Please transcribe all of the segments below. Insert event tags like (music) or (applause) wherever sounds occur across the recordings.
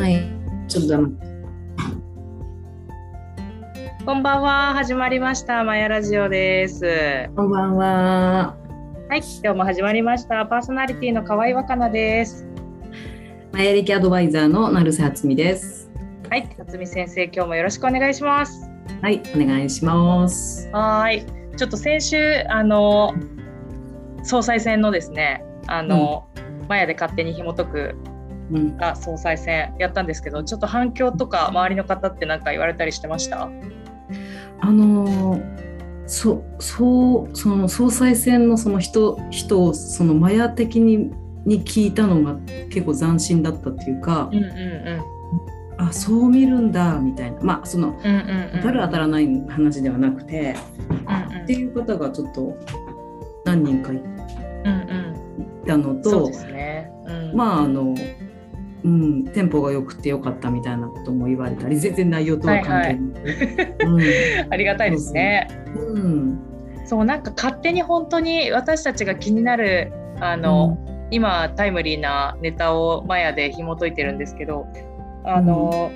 はい。ちょっと黙って。こんばんは。始まりました。マヤラジオです。こんばんは。はい。今日も始まりました。パーソナリティの河合若菜です。マヤ歴アドバイザーの成瀬初美です。はい。辰巳先生、今日もよろしくお願いします。はい、お願いします。はーい。ちょっと先週、あの、総裁選のですね、あの、マヤで勝手に紐解くうん、あ総裁選やったんですけど、ちょっと反響とか周りの方って何か言われたりしてました？あのーそそうその総裁選のその人人をそのマヤ的にに聞いたのが結構斬新だったっていうか、うんうんうん。あそう見るんだみたいなまあそのうんうんうん。当たる当たらない話ではなくて、うんうんっていう方がちょっと何人かいうんうん。たのとそうですね。うん、まああの、うん、テンポが良くてよかったみたいなことも言われたり全然内容とは関係ない。ありがたいですね。うんう。んそうなんか勝手に本当に私たちが気になるあの、今タイムリーなネタをマヤで紐解いてるんですけどあの、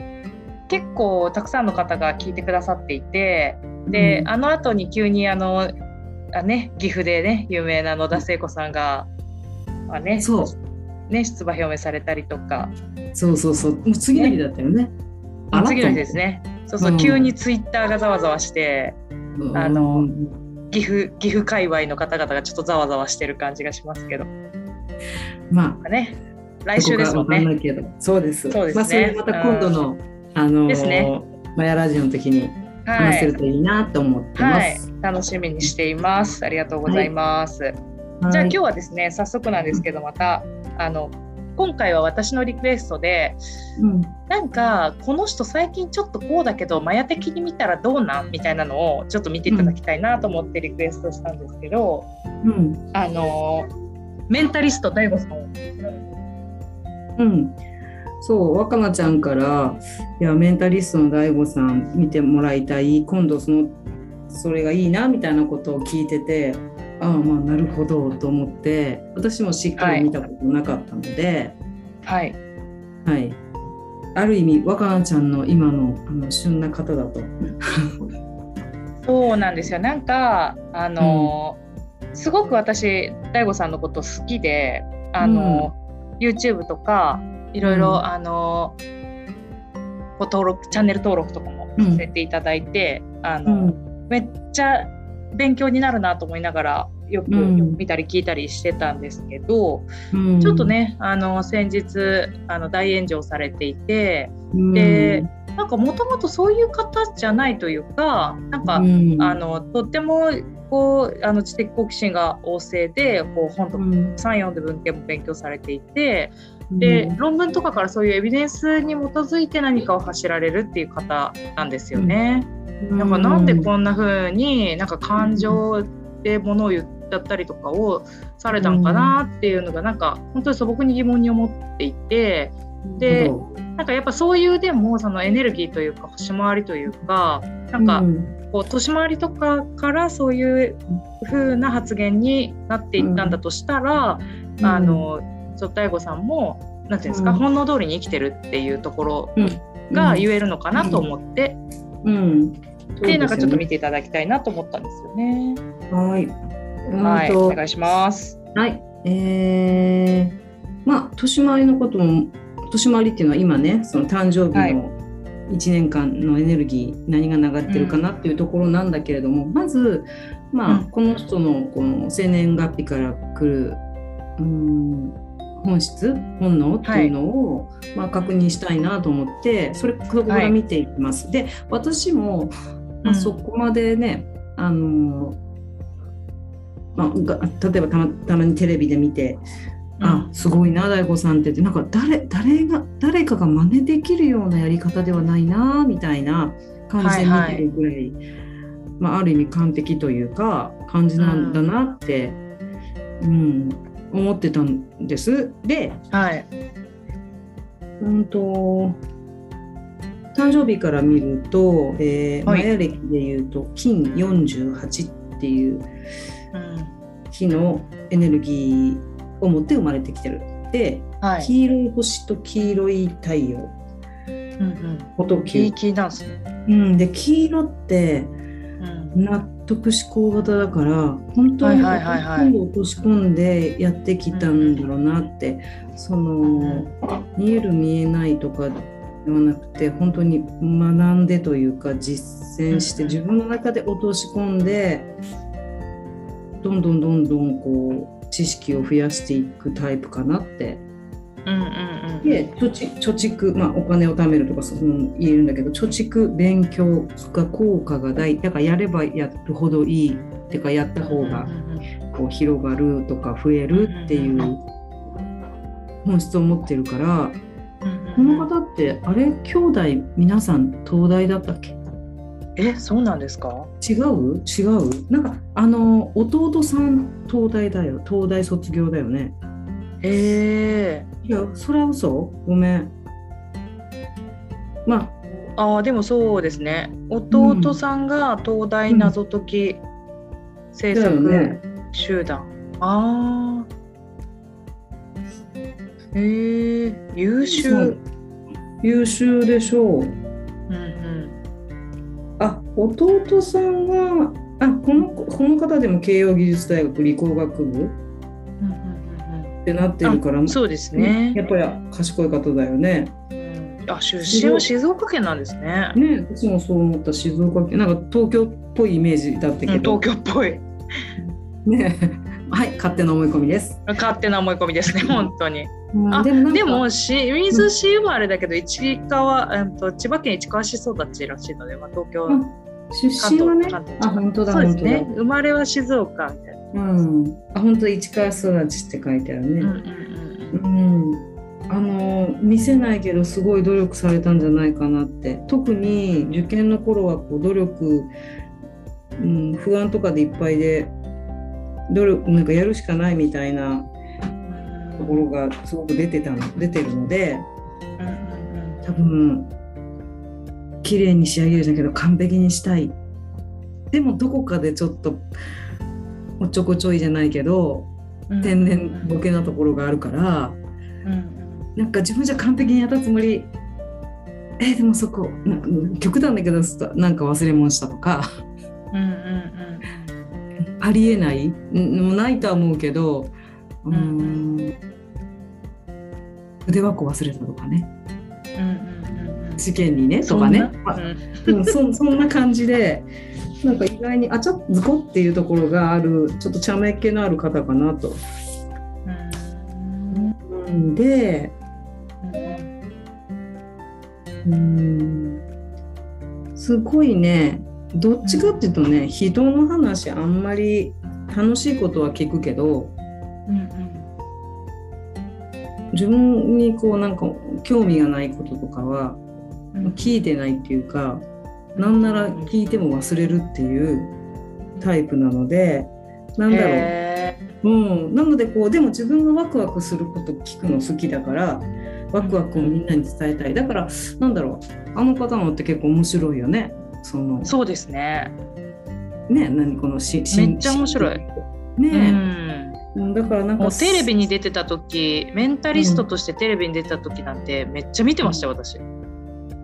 結構たくさんの方が聞いてくださっていてで、うん。あの後に急にあのあ、ね、岐阜でね有名な野田聖子さんが、まあねそうね、出馬表明されたりとか。そうそうそう。もう次の日だったよね。あら次の日ですね。そうそう、うん。急にツイッターがざわざわしてうん。あの岐阜岐阜界隈の方々がちょっとざわざわしてる感じがしますけど。まあね来週ですもんね。そうです。そうですね。まあそれまた今度の、あのですね。マヤラジオの時にはい。話せるといいなと思ってまはい。す。、楽しみにしています。ありがとうございます。はいじゃあ今日はですね、早速なんですけど、またあの今回は私のリクエストで、うん。なんかこの人最近ちょっとこうだけど、マヤ的に見たらどうなんみたいなのをちょっと見ていただきたいなと思ってリクエストしたんですけど、うん。あのメンタリスト大悟さんを。うん、そう若菜ちゃんから「いやメンタリストの DAIGO さん見てもらいたい今度そのそれがいいな」みたいなことを聞いててああまあなるほどと思って私もしっかり見たことなかったので、はい、はい。ある意味若菜ちゃんの今のあの旬な方だと。そうなんですよ。なんかあの、すごく私大悟さんのこと好きで、あの、YouTube とかいろいろ、うん。あのご登録チャンネル登録とかもさせていただいて、あの、うん。めっちゃ勉強になるなと思いながらよくうん。見たり聞いたりしてたんですけど、うん。ちょっと、ねあの先日あの大炎上されていてうん。でなんかもともとそういう方じゃないというかなんか、うん。あのとってもこうあの知的好奇心が旺盛でこう本とかうん。た読んで文献も勉強されていてで論文とかからそういうエビデンスに基づいて何かを走られるっていう方なんですよね。だからなんでこんな風になんか感情でものを言っちゃったりとかをされたのかなっていうのがなんか本当に素朴に疑問に思っていてでなんかやっぱそういうでもそのエネルギーというか星回りというかなん。かこう年回りとかからそういう風な発言になっていったんだとしたら、あのちょっと大悟さんもなんていうんですか、うん。本能通りに生きてるっていうところうん。が言えるのかなと思って、うん。でなんかちょっと見ていただきたいなと思ったんですよね。はい。はい、お願いします。はい。えー、まあ年回りのことも年回りっていうのは今ねその誕生日の1年間のエネルギー、何が流れてるかなっていうところなんだけれども、まずまあ、うんこの人のこの生年月日から来るうん本質本能っていうのを、まあ、確認したいなと思ってそれそこから見ていきます。で私も、まあ、うんそこまでね、あのまあ、が例えばたまたまにテレビで見て、あすごいな大悟さんってってなんか誰誰が誰かが真似できるようなやり方ではないなみたいな感じで見てるぐらい、まあ、ある意味完璧というか感じなんだなって、うん思ってたんです。で、はい、うんと誕生日から見ると、えーはい。マヤ暦でいうと金48っていううん木のエネルギーを持って生まれてきてる。で、はい、黄色い星と黄色い太陽。うん音うん、キ球ーキーダンスね。うん、で黄色ってうん。納得思考型だから本当に今度落とし込んでやってきたんだろうなって、その見える見えないとかではなくて本当に学んでというか実践してうん自分の中で落とし込んでどんどんどんどんこう知識を増やしていくタイプかなって。うんうんうん。で貯蓄貯蓄、まあ、お金を貯めるとかその言えるんだけど貯蓄勉強が効果が大だからやればやるほどいいっていうかやった方がこう広がるとか増えるっていう本質を持ってるからこの方ってあれ兄弟皆さん東大だったっけ？え、そうなんですか？違う？違う？なんかあの弟さん東大だよ。東大卒業だよね。ええいやそれは嘘？ごめん。まあ。ああ、でもそうですね。弟さんが東大謎解き制作ね。集団。ああ。ええ優秀。優秀でしょう。うんうん。あ弟さんがあこのこの方でも慶応義塾大学理工学部？うんうんうんってなってるから。うんそうですね。やっぱり賢い方だよね。うん。あ出身は静岡県なんですね。ね私もそう思った。静岡県。なんか東京っぽいイメージだったうんけど、東京っぽい。ねはい勝手な思い込みです。勝手な思い込みですね本当に。あでもでも清水市生まれだけど市川、うん、と千葉県市川市育ちらしいので、まあ、東京あ出身はね？あ本当だそうで。すね生まれは静岡みたいな。うんあ本当市川育ちって書いてあるね。うん、あの見せないけどすごい努力されたんじゃないかなって特に受験の頃はこう努力、うん、不安とかでいっぱいで努力なんかやるしかないみたいなところがすごく出てたの出てるのでうんうん多分綺麗に仕上げるじゃんけど完璧にしたい。でもどこかでちょっとおっちょこちょいじゃないけどうん。天然ボケなところがあるから。うんうん。なんか自分じゃ完璧にやったつもりえーでもそこなんか極端だけどなんか忘れ物したとか。うんうんありえない？ないとは思うけどうーん。筆箱忘れたとかね。うん試験にねとかね。そん。そそんな感じでなんか意外にあちょっとズコっていうところがあるちょっと茶目っ気のある方かなと。うん。うん。でうん。すごいねどっちかっていうとね人の話あんまり楽しいことは聞くけどうん自分にこうなんか興味がないこととかはうん。聞いてないっていうかなんなら聞いても忘れるっていうタイプなのでなんだろう、へうん、なのでこうでも自分がワクワクすること聞くの好きだからワクワクをみんなに伝えたい。だからなんだろう。あの方のって結構面白いよねそのーそうですね。ね何このししめっちゃ面白い。うねんえ、うん、だからなんかテレビに出てた時メンタリストとしてテレビに出てた時なんてめっちゃ見てましたよ私。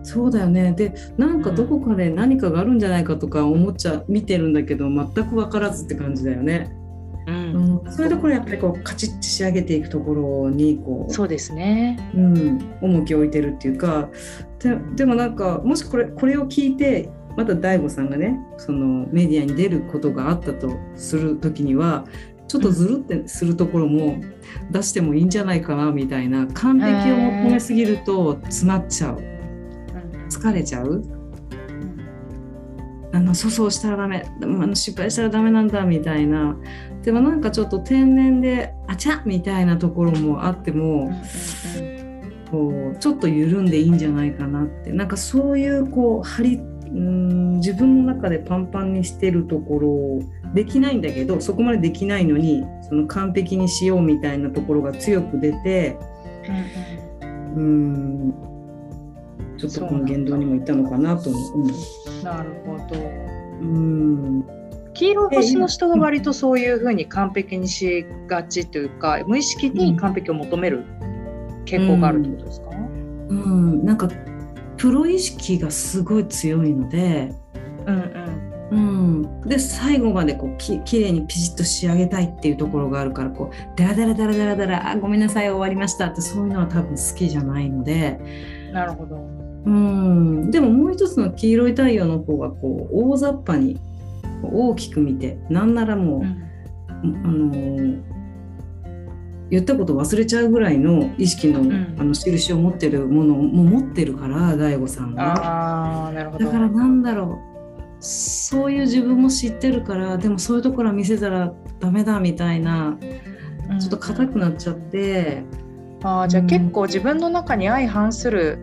そうだよね。でなんかどこかで何かがあるんじゃないかとか思っちゃ見てるんだけど全く分からずって感じだよね、ううん。ん、それでこれやっぱりこうカチッと仕上げていくところにこうそうですね。うん、重きを置いてるっていうか。ででもなんかもしこれこれを聞いてまた DAIGO さんがねそのメディアに出ることがあったとする時にはちょっとずるってするところも出してもいいんじゃないかなみたいな完璧を求めすぎると詰まっちゃう。疲れちゃう。あの粗相したらダメ。あの失敗したらダメなんだみたいな。でもなんかちょっと天然であちゃみたいなところもあっても。こうちょっと緩んでいいんじゃないかなって。なんかそういうこう張りうん自分の中でパンパンにしてるところをできないんだけどそこまでできないのにその完璧にしようみたいなところが強く出てうんちょっとこの言動にもいったのかなと思う。なるほど。うん。黄色い星の人が割とそういうふうに完璧にしがちというか無意識に完璧を求める傾向があるってことですか、うん、なんかプロ意識がすごい強いので、うんうん。うん、で最後までこうききれいにピシッと仕上げたいっていうところがあるからこうダラダラダラダラダラあごめんなさい終わりましたってそういうのは多分好きじゃないので、なるほど。うん、でももう一つの黄色い太陽の方がこう大雑把に大きく見てなんならもう、うん。あのー言ったこと忘れちゃうぐらいの意識の,、んあの印を持ってるものも持ってるから大悟さんは。ああなるほど。だからなんだろうそういう自分も知ってるからでもそういうところは見せたらダメだみたいなうんちょっと硬くなっちゃって、ああじゃあうん結構自分の中に相反する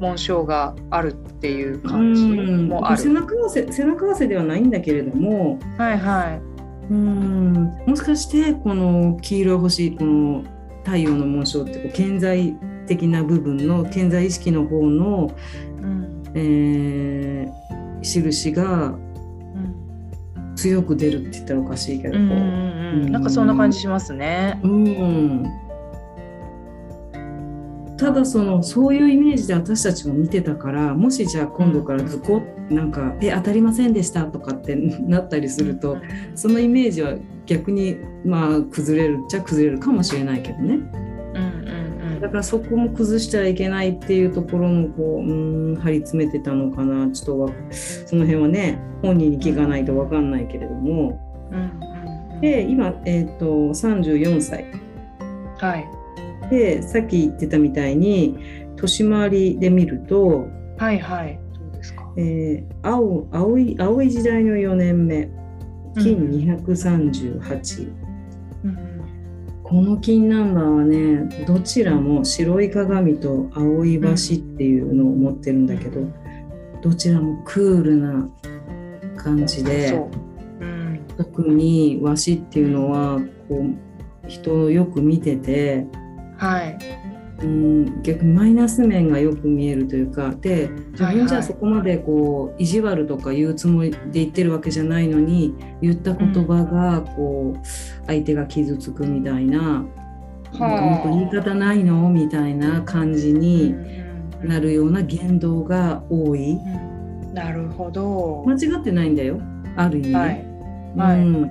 紋章があるっていう感じうんもある。背中合わせ背中合わせではないんだけれどもはいはい。うん。もしかしてこの黄色い星この太陽の紋章ってこう顕在的な部分の顕在意識の方の、うんえー印がうん。強く出るって言ったらおかしいけど、うんうんうん。なんかそんな感じしますね。うん、ただそのそういうイメージで私たちも見てたからもしじゃあ今度からズコッなんか「え当たりませんでした」とかって (laughs) なったりするとそのイメージは逆にまあ崩れるっちゃ崩れるかもしれないけどね。うんうんうん。だからそこも崩しちゃいけないっていうところもこううーん張り詰めてたのかな。ちょっとわその辺はね本人に聞かないと分かんないけれども。うんで今、えー、と34歳。はいでさっき言ってたみたいに年回りで見ると、はいはい。どうですか。えー青青い青い時代の4年目金238、うん。この金ナンバーはねどちらも白い鏡と青い橋っていうのを持ってるんだけど、どちらもクールな感じでそう。うん。特に和紙っていうのはこう人をよく見ててはい。うん、逆にマイナス面がよく見えるというかで自分じゃそこまでこう意地悪とか言うつもりで言ってるわけじゃないのに言った言葉がこう相手が傷つくみたいな,、なんかもっと言い方ないのみたいな感じになるような言動が多い。うん。なるほど。間違ってないんだよ。ある意味、はい。はい。うん、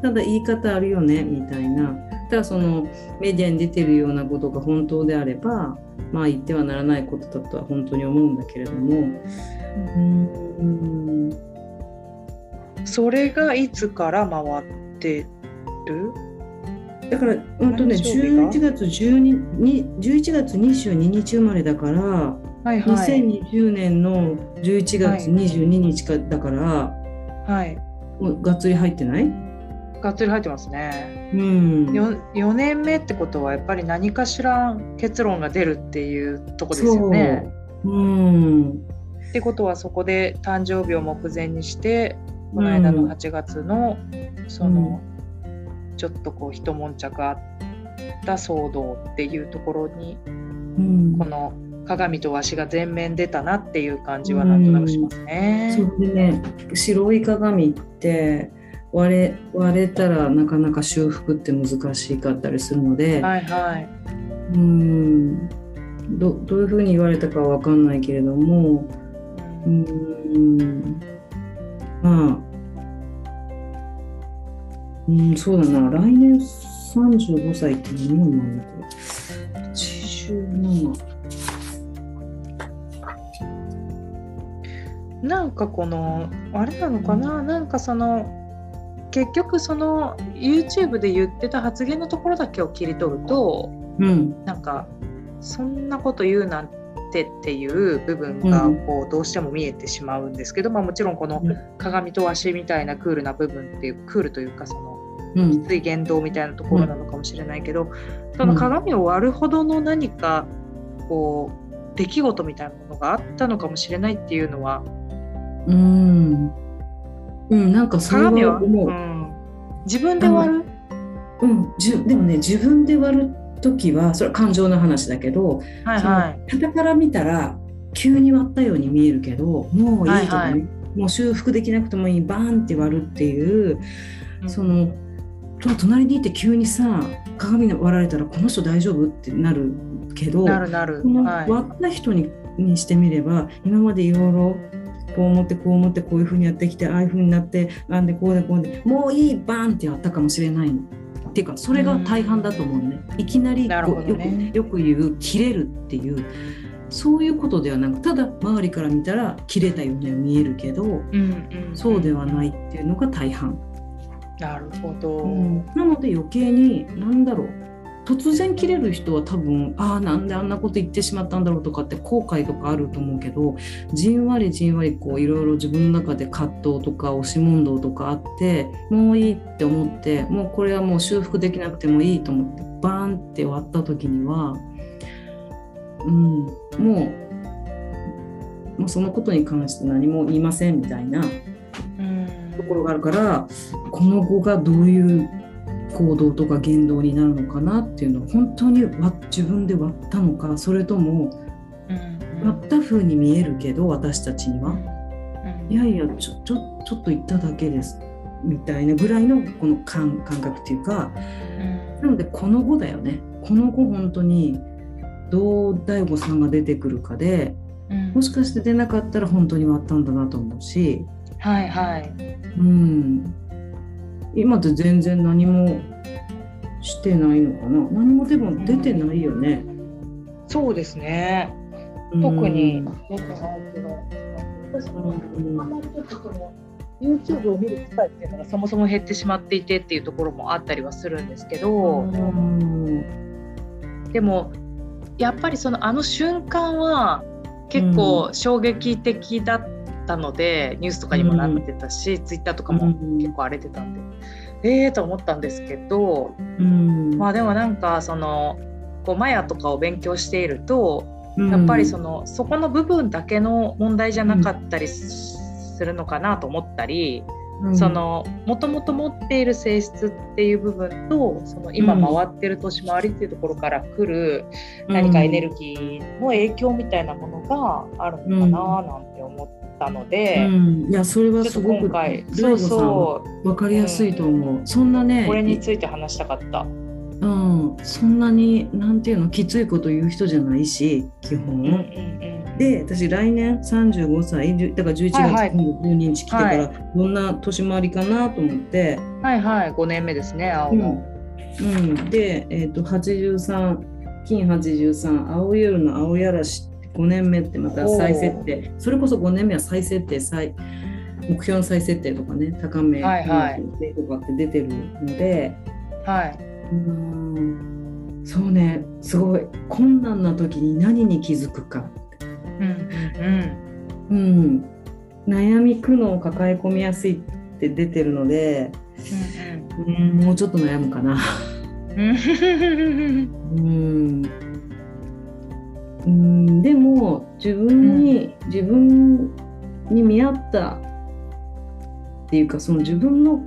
ただ言い方あるよねみたいなただそのメディアに出てるようなことが本当であればまあ言ってはならないことだとは本当に思うんだけれども。うん。それがいつから回ってる？だから本当ね誕生日が？11月12に11月22日生まれだから、はいはい。2020年の11月22日かだから、はい。もうがっつり入ってない、がっつり入ってますね。うん、4, 4年目ってことはやっぱり何かしら結論が出るっていうとこですよね。そう、うん、ってことはそこで誕生日を目前にしてこの間の8月のその、ちょっとこう一悶着あった騒動っていうところにうんこの鏡とわしが全面出たなっていう感じはなんとなくしますね。それでね白い鏡って割れ割れたらなかなか修復って難しかったりするので、はいはい。うん。どどういうふうに言われたかは分かんないけれどもううん。んまあうんそうだな。来年35歳って何年なんだこれ？87なんかこのあれなのかな？なんかその結局その YouTube で言ってた発言のところだけを切り取るとうん。なんかそんなこと言うなんてっていう部分がうん。こうどうしても見えてしまうんですけど、まあ、もちろんこのうん。鏡と足みたいなクールな部分っていうクールというかそのうん。きつい言動みたいなところなのかもしれないけど、その鏡を割るほどの何かこう出来事みたいなものがあったのかもしれないっていうのはうんうんなんかそれ鏡は、は思う、うん、自分で割る？うん、じゅでもね自分で割る時はそれは感情の話だけどはいはい。傍から見たら急に割ったように見えるけどもういいとかね、はいはい。もう修復できなくてもいい。バーンって割るっていううん。そのと隣にいて急にさ鏡に割られたらこの人大丈夫？ってなるけどなるなる。このはい。割った人に,、にしてみれば今までいろいろこう思ってこう思ってこういうふうにやってきてああいうふうになってなんでこうでこうでもういいバーンってやったかもしれないの。っていうかそれが大半だと思うね。いきなりねくよく言う切れるっていうそういうことではなくただ周りから見たら切れたようには見えるけどうんうん、そうではないっていうのが大半。なるほど。うんなので余計に何だろう突然切れる人は多分ああなんであんなこと言ってしまったんだろうとかって後悔とかあると思うけどじんわりじんわりこういろいろ自分の中で葛藤とか押し問答とかあってもういいって思ってもうこれはもう修復できなくてもいいと思ってバーンって割った時には、うん、もうもうそのことに関して何も言いませんみたいなうん。ところがあるからこの後がどういう行動とか言動になるのかなっていうのは本当に割自分で割ったのかそれともうん。割った風に見えるけど私たちには。うん。いやいやちょちょちょっと言っただけですみたいなぐらいのこの感感覚っていうかなのでこの後だよね。この後本当にどう大悟さんが出てくるかでうん。もしかして出なかったら本当に割ったんだなと思うし。はいはい。うん、今って全然何もしてないのかな。何もでも出てないよね。そうですね。うん。特に。出てないけど、私もうん。あんまりちょっとその YouTube を見る機会っていうのがそもそも減ってしまっていてっていうところもあったりはするんですけど、うん。でもやっぱりそのあの瞬間は結構衝撃的だったので、ニュースとかにもなってたし、ツイッターとかもうん。結構荒れてたんで、ええと思ったんですけど、うん。まあでもなんかそのこうマヤとかを勉強しているとやっぱりそのそこの部分だけの問題じゃなかったりするのかなと思ったり、うん。そのもともと持っている性質っていう部分とその今回ってる年回りっていうところから来る何かエネルギーの影響みたいなものがあるのかななんて思ったので、うん、いやそれはすごく今回大そうそう。分かりやすいと思う、そんなねこれについて話したかった。うん、そんなになんていうのきついこと言う人じゃないし基本、うんうんうんで私来年35歳だから11月はいはい。12日来てから、はどんな年回りかなと思って、はいはい。5年目ですね青うん。も。うん、で、えー、と83金83青い夜の青やらし5年目ってまた再設定。それこそ5年目は再設定再目標の再設定とかね高めとかって出てるので、はい。うん。そうね。すごい。困難な時に何に気づくか、うんうんうん、悩み苦悩を抱え込みやすいって出てるので、うん、もうちょっと悩むかな。うん (laughs) うん。うんうんでも自分に、自分に見合ったっていうかその自分の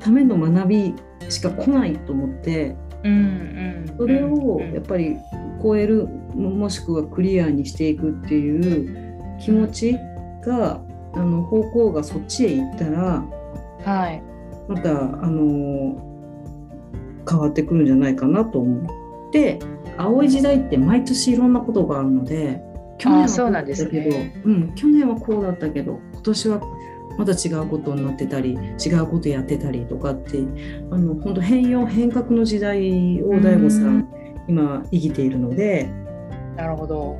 ための学びしか来ないと思ってうんうん。それをやっぱり超えるももしくはクリアにしていくっていう気持ちがあの方向がそっちへ行ったらはい。またあの変わってくるんじゃないかなと思う。で青い時代って毎年いろんなことがあるので去年はこうだったけどそうなんですうん、去年はこうだったけど今年はまた違うことになってたり違うことやってたりとかってあの本当変容変革の時代を大悟さうんん今生きているのでなるほど。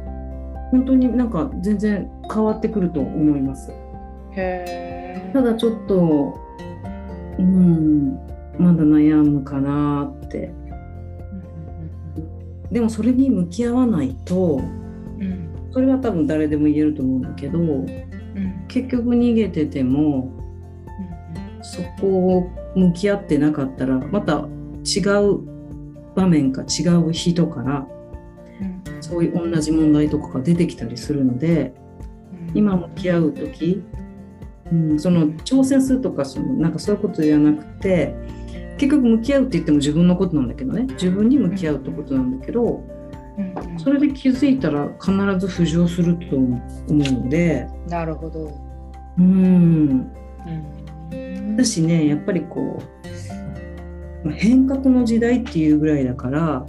本当になんか全然変わってくると思います。へえ。ただちょっとうんまだ悩むかなってでもそれに向き合わないとうん。それは多分誰でも言えると思うんだけどうん。結局逃げててもそこを向き合ってなかったらまた違う場面か違う人からうん。そういう同じ問題とかが出てきたりするので今向き合う時、うん、その挑戦するとかそのなんかそういうことじゃなくて結局向き合うって言っても自分のことなんだけどね自分に向き合うってことなんだけどそれで気づいたら必ず浮上すると思うのでなるほど。うんうんだしねやっぱりこう変革の時代っていうぐらいだから、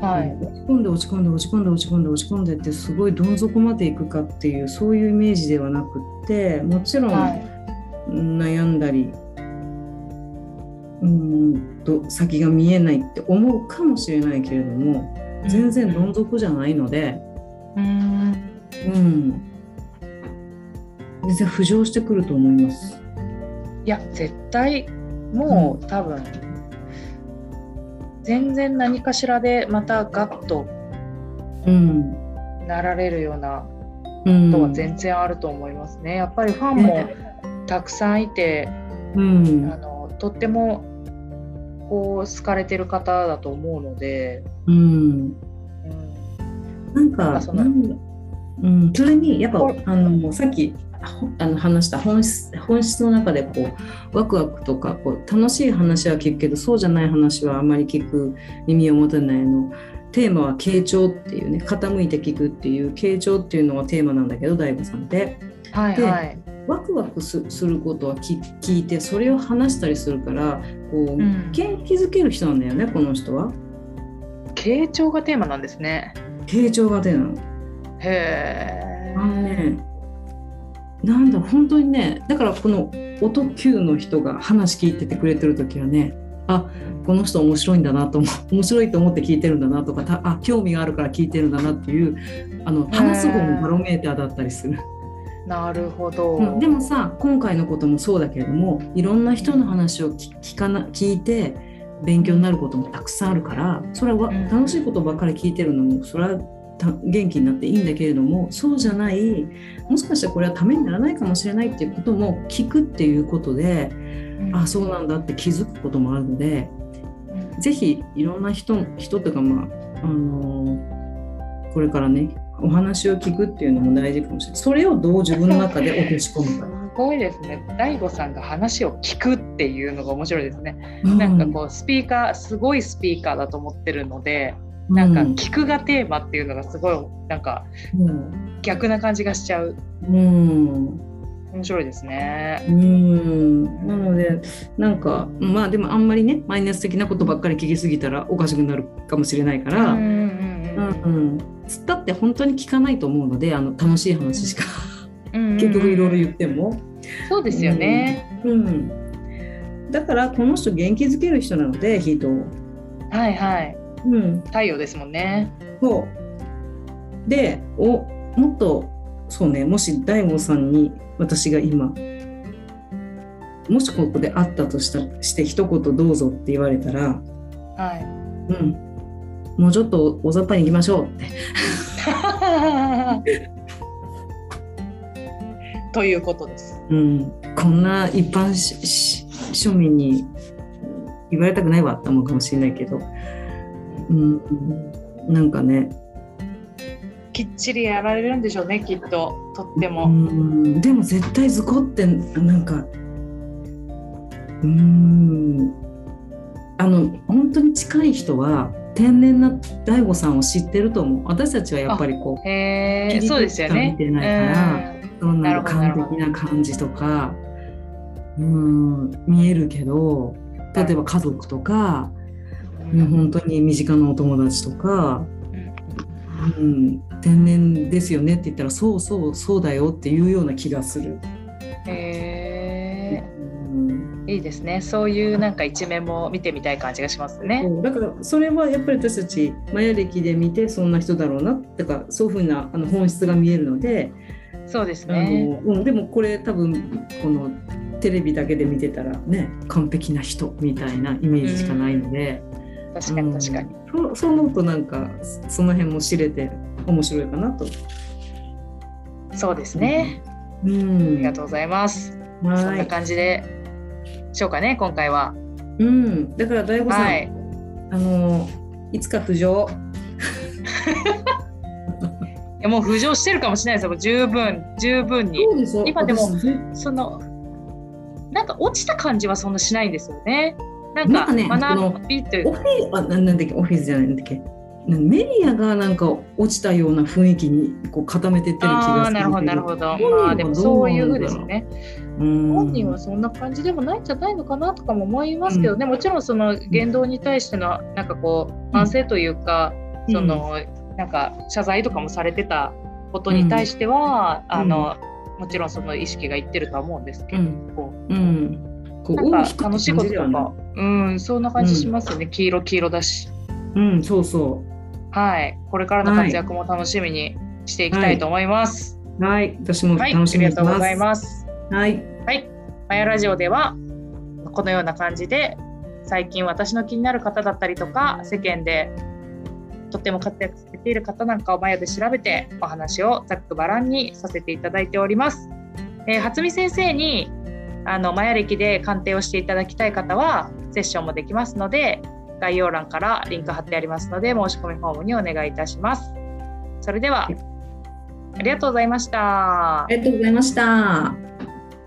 はい。落ち込んで落ち込んで落ち込んで落ち込んで落ち込んでってすごいどん底まで行くかっていうそういうイメージではなくってもちろんはい。悩んだり、うーんと先が見えないって思うかもしれないけれども全然どん底じゃないので、うん。うん、全然浮上してくると思います。いや絶対もう多分全然何かしらでまたガッとうんなられるようなうんことは全然あると思いますね。やっぱりファンもたくさんいて、うんあのとってもこう好かれてる方だと思うので、うん、うん、なんかあそのな。ん。だうん、それにやっぱあのさっきほあの話した本質本質の中でこうワクワクとかこう楽しい話は聞くけどそうじゃない話はあまり聞く耳を持たないの。テーマは傾聴っていうね傾いて聞くっていう傾聴っていうのがテーマなんだけど大悟さんって。ではいはい。ワクワクすすることは聞聞いてそれを話したりするからこう、うん元気づける人なんだよねこの人は傾聴がテーマなんですね。傾聴がテーマ。へあのね、なんだ本当にねだからこの音9の人が話聞いててくれてる時はねあこの人面白いんだなと思う面白いと思って聞いてるんだなとかたあ興味があるから聞いてるんだなっていうあの話す方のバロメーターだったりする、なるほど。うんでもさ今回のこともそうだけれどもいろんな人の話を聞聞かな聞いて勉強になることもたくさんあるからそれは楽しいことばっかり聞いてるのもそれはた元気になっていいんだけれどもそうじゃないもしかしたらこれはためにならないかもしれないっていうことも聞くっていうことでうん。あそうなんだって気づくこともあるのでうん。ぜひいろんな人人というかまああのこれからねお話を聞くっていうのも大事かもしれないそれをどう自分の中で落とし込むか。すごいですね。大悟さんが話を聞くっていうのが面白いですね。うなんかこうスピーカーすごいスピーカーだと思ってるので、なんか聞くがテーマっていうのがすごいなんかうん逆な感じがしちゃう。うん面白いですね。うんなのでなんかまあでもあんまりねマイナス的なことばっかり聞きすぎたらおかしくなるかもしれないから、うんうん、つったって本当に聞かないと思うのであの楽しい話しか結局いろいろ言っても、そうですよね。うん、だからこの人元気づける人なので人を、はいはい。うん、太陽ですもん。ね。そうでおもっとそうねもし大悟さん。に私が今もしここで会ったとしたして一言どうぞって言われたらはい。うん。もうちょっと大雑把に行きましょう。ってということです。うん、こんな一般庶民に言われたくないわって思うかもしれないけど、うん、なんかね、きっちりやられるんでしょうね、きっと。とってうも。ん、でも絶対図工ってなんかうん。あの本当に近い人は天然な大悟さんを知ってると思う私たちはやっぱりこうそうですよね。見てないからそんな完璧な感じとかうん見えるけど例えば家族とか、うんうん本当に身近なお友達とか、うん、天然ですよねって言ったらそうそうそうだよっていうような気がする。へうんえ、いいですね。そういうなんか一面も見てみたい感じがしますね。そうだからそれはやっぱり私たちマヤ歴で見てそんな人だろうなとかそういうふうなあの本質が見えるので、そうですあね。のうん、でもこれ多分このテレビだけで見てたらね完璧な人みたいなイメージしかないので、確かに確かに。うんそう思うとなんかその辺も知れて面白いかなと。そうですね。うあん、りがとうございます。そんは。ない感じでしょうかね、今回は。うん、だから大悟さん、はい。あのいつか浮上。(laughs) いやもう浮上してるかもしれないですよ。十分十分に。そうでしょ今でもそのなんか落ちた感じはそんなしないんですよね。なんか学びというかオフィあななんだっけオフィスじゃないんだっけメディアがなんか落ちたような雰囲気にこう固めてってる気がするなるほどなるほど。まあでもそういうふうですね。本人はそんな感じでもないんじゃないのかなとかも思いますけどね、うん、もちろんその言動に対してのなんかこう反省というか、うん、そのなんか謝罪とかもされてたことに対しては、あのもちろんその意識がいってるとは思うんですけど、こう、うん、こうなんか楽しいこととか、うん、そんな感じしますよね、黄色黄色だし。うん、そうそう。はい、これからの活躍も楽しみにしていきたいと思います。はい、はい、私も楽しみにしてます。はい、ありがとうございます。はい。はい。マヤラジオでは、このような感じで、最近私の気になる方だったりとか、世間でとっても活躍されている方なんかをマヤで調べて、お話をざっくばらんにさせていただいております。えー、初見先生にあのマヤ歴で鑑定をしていただきたい方はセッションもできますので概要欄からリンク貼ってありますので申し込みフォームにお願いいたします。それではありがとうございました。ありがとうございました。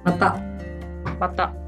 また。また。